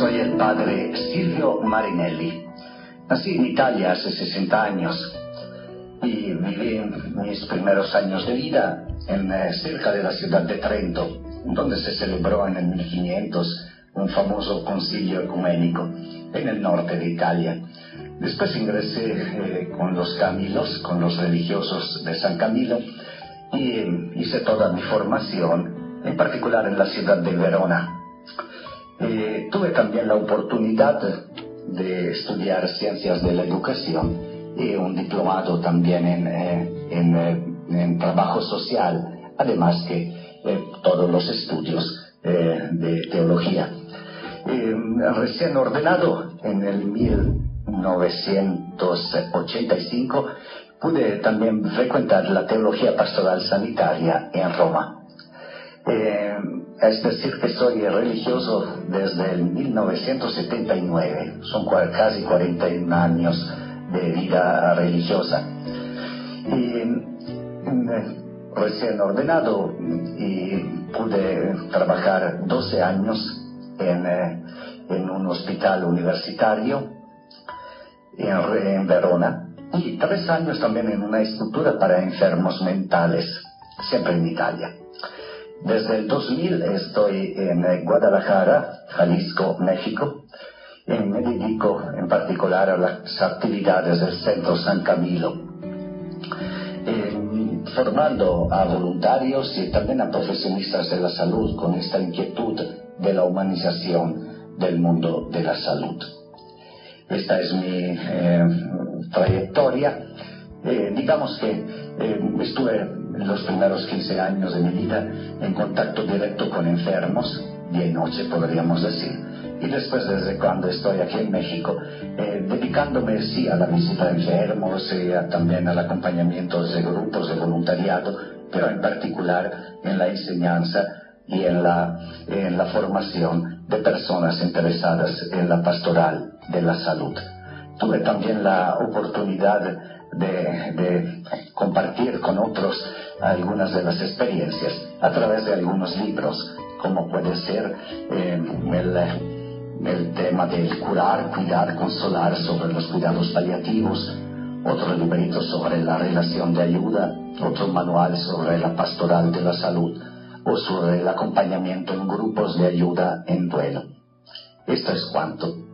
soy el padre Silvio Marinelli. Nací en Italia hace 60 años y viví mis primeros años de vida en, eh, cerca de la ciudad de Trento, donde se celebró en el 1500 un famoso concilio ecuménico en el norte de Italia. Después ingresé eh, con los Camilos, con los religiosos de San Camilo, y eh, hice toda mi formación, en particular en la ciudad de Verona. Eh, tuve también la oportunidad de estudiar ciencias de la educación y un diplomado también en, en, trabajo social, además que todos los estudios de teología. recién ordenado en el 1985 pude también frecuentar la teología pastoral sanitaria en Roma. Eh, es decir, que soy religioso desde el 1979, son casi 41 años de vida religiosa. Y mm, recién ordenado y pude trabajar 12 años en, eh, en un hospital universitario en, Verona y tres años también en una estructura para enfermos mentales, siempre en Italia. Desde el 2000 estoy en Guadalajara, Jalisco, México, y me dedico en particular a las actividades del Centro San Camilo, formando a voluntarios y también a profesionistas de la salud con esta inquietud de la humanización del mundo de la salud. Esta es mi eh, trayectoria. Eh, digamos que eh, estuve los primeros 15 años de mi vida en contacto directo con enfermos, día y noche podríamos decir, y después desde cuando estoy aquí en México, dedicándome sí a la visita de enfermos y también al acompañamiento de grupos de voluntariado, pero en particular en la enseñanza y en la, en la formación de personas interesadas en la pastoral de la salud. Tuve también la oportunidad de, compartir con otros algunas de las experiencias a través de algunos libros, como puede ser eh, el, el tema del curar, cuidar, consolar sobre los cuidados paliativos, otro librito sobre la relación de ayuda, otro manual sobre la pastoral de la salud o sobre el acompañamiento en grupos de ayuda en duelo. Esto es cuanto.